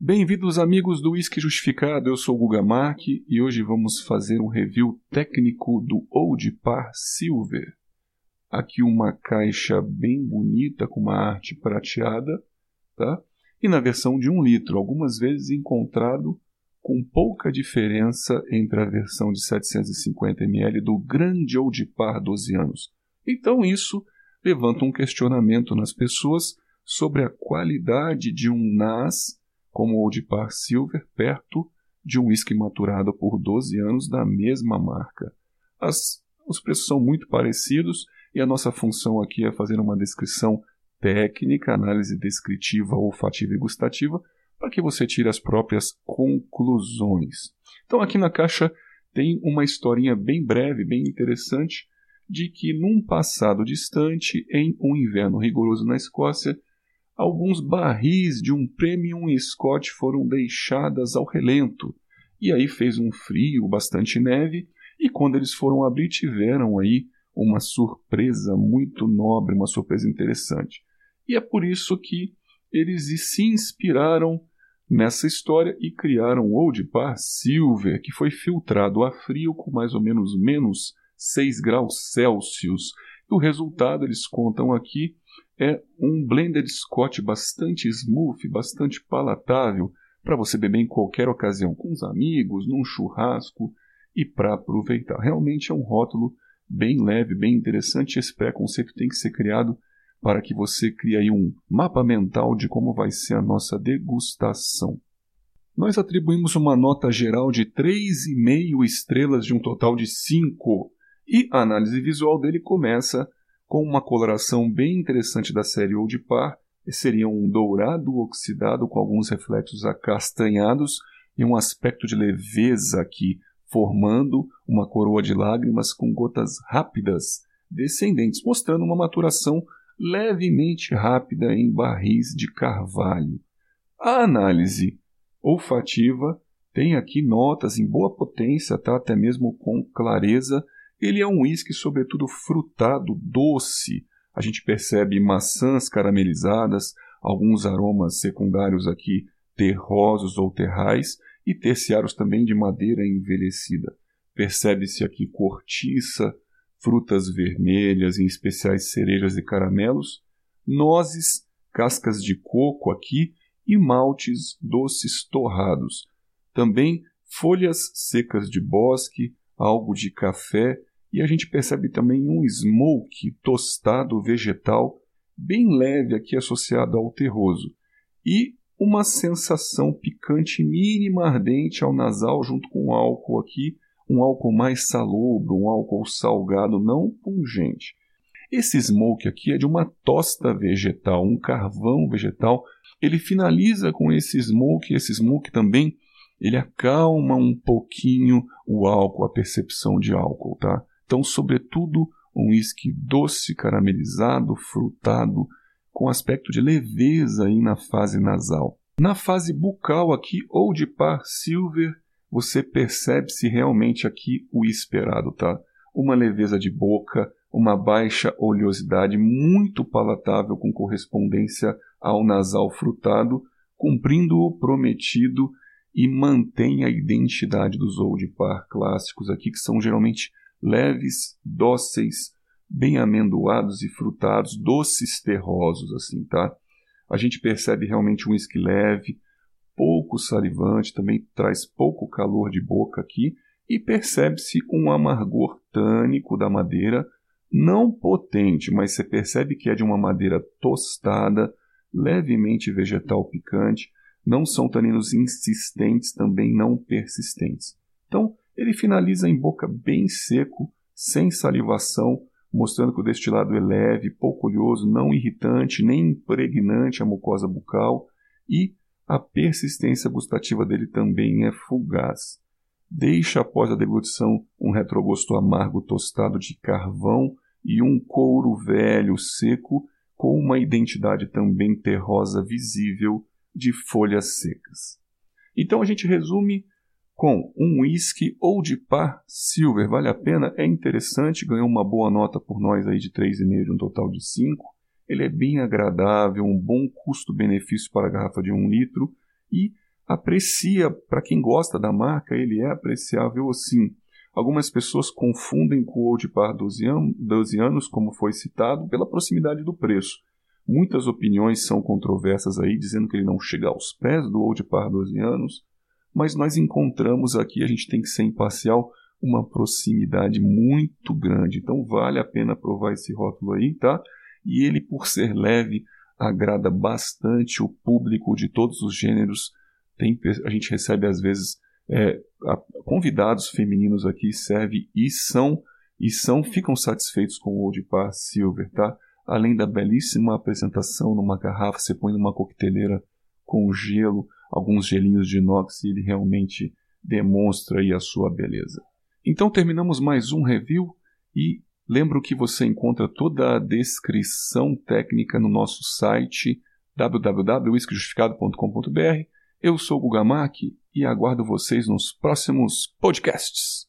Bem-vindos, amigos do Whisky Justificado. Eu sou o Guga Mark e hoje vamos fazer um review técnico do Old Par Silver. Aqui uma caixa bem bonita com uma arte prateada, tá? E na versão de um litro, algumas vezes encontrado com pouca diferença entre a versão de 750 ml do grande Old Par 12 anos. Então isso levanta um questionamento nas pessoas sobre a qualidade de um NAS como o Old Par Silver, perto de um whisky maturado por 12 anos da mesma marca. As, os preços são muito parecidos e a nossa função aqui é fazer uma descrição técnica, análise descritiva, olfativa e gustativa, para que você tire as próprias conclusões. Então, aqui na caixa tem uma historinha bem breve, bem interessante, de que num passado distante, em um inverno rigoroso na Escócia, alguns barris de um Premium Scott foram deixadas ao relento. E aí fez um frio, bastante neve, e quando eles foram abrir tiveram aí uma surpresa muito nobre, uma surpresa interessante. E é por isso que eles se inspiraram nessa história e criaram o Old Par Silver, que foi filtrado a frio com mais ou menos menos 6 graus Celsius. E o resultado eles contam aqui é um blended scotch bastante smooth, bastante palatável para você beber em qualquer ocasião, com os amigos, num churrasco e para aproveitar. Realmente é um rótulo bem leve, bem interessante. Esse preconceito tem que ser criado para que você crie aí um mapa mental de como vai ser a nossa degustação. Nós atribuímos uma nota geral de 3,5 estrelas de um total de 5, e a análise visual dele começa com uma coloração bem interessante da série Old Par, seria um dourado oxidado com alguns reflexos acastanhados e um aspecto de leveza aqui, formando uma coroa de lágrimas com gotas rápidas descendentes, mostrando uma maturação levemente rápida em barris de carvalho. A análise olfativa tem aqui notas em boa potência, tá? até mesmo com clareza, ele é um uísque, sobretudo, frutado, doce. A gente percebe maçãs caramelizadas, alguns aromas secundários aqui terrosos ou terrais e terciários também de madeira envelhecida. Percebe-se aqui cortiça, frutas vermelhas, em especiais cerejas e caramelos, nozes, cascas de coco aqui e maltes doces torrados. Também folhas secas de bosque, algo de café e a gente percebe também um smoke tostado vegetal bem leve aqui associado ao terroso e uma sensação picante mínima ardente ao nasal junto com o álcool aqui, um álcool mais salobro, um álcool salgado, não pungente. Esse smoke aqui é de uma tosta vegetal, um carvão vegetal. Ele finaliza com esse smoke, esse smoke também ele acalma um pouquinho o álcool, a percepção de álcool, tá? Então, sobretudo, um uísque doce, caramelizado, frutado, com aspecto de leveza aí na fase nasal. Na fase bucal aqui, ou de par silver, você percebe-se realmente aqui o esperado, tá? Uma leveza de boca, uma baixa oleosidade muito palatável com correspondência ao nasal frutado, cumprindo o prometido e mantém a identidade dos old par clássicos aqui, que são geralmente leves, dóceis, bem amendoados e frutados, doces terrosos, assim, tá? A gente percebe realmente um whisky leve, pouco salivante, também traz pouco calor de boca aqui, e percebe-se um amargor tânico da madeira, não potente, mas você percebe que é de uma madeira tostada, levemente vegetal picante, não são taninos insistentes, também não persistentes. Então, ele finaliza em boca bem seco, sem salivação, mostrando que o destilado é leve, pouco oleoso, não irritante, nem impregnante a mucosa bucal e a persistência gustativa dele também é fugaz. Deixa após a deglutição um retrogosto amargo tostado de carvão e um couro velho seco com uma identidade também terrosa visível de folhas secas. Então a gente resume com um whisky ou de par silver. Vale a pena? É interessante, ganhou uma boa nota por nós aí de 3,5 de um total de 5. Ele é bem agradável, um bom custo-benefício para a garrafa de 1 litro e aprecia, para quem gosta da marca, ele é apreciável assim. Algumas pessoas confundem com o Old Par 12 anos, como foi citado, pela proximidade do preço. Muitas opiniões são controversas aí, dizendo que ele não chega aos pés do Old Par 12 anos, mas nós encontramos aqui, a gente tem que ser imparcial, uma proximidade muito grande. Então vale a pena provar esse rótulo aí, tá? E ele, por ser leve, agrada bastante o público de todos os gêneros. Tem, a gente recebe às vezes é, convidados femininos aqui serve e são e são ficam satisfeitos com o Old Par Silver, tá? Além da belíssima apresentação numa garrafa, você põe numa coqueteleira com gelo, alguns gelinhos de inox e ele realmente demonstra aí a sua beleza. Então terminamos mais um review e lembro que você encontra toda a descrição técnica no nosso site www.whiskyjustificado.com.br. Eu sou o Guga Mack e aguardo vocês nos próximos podcasts.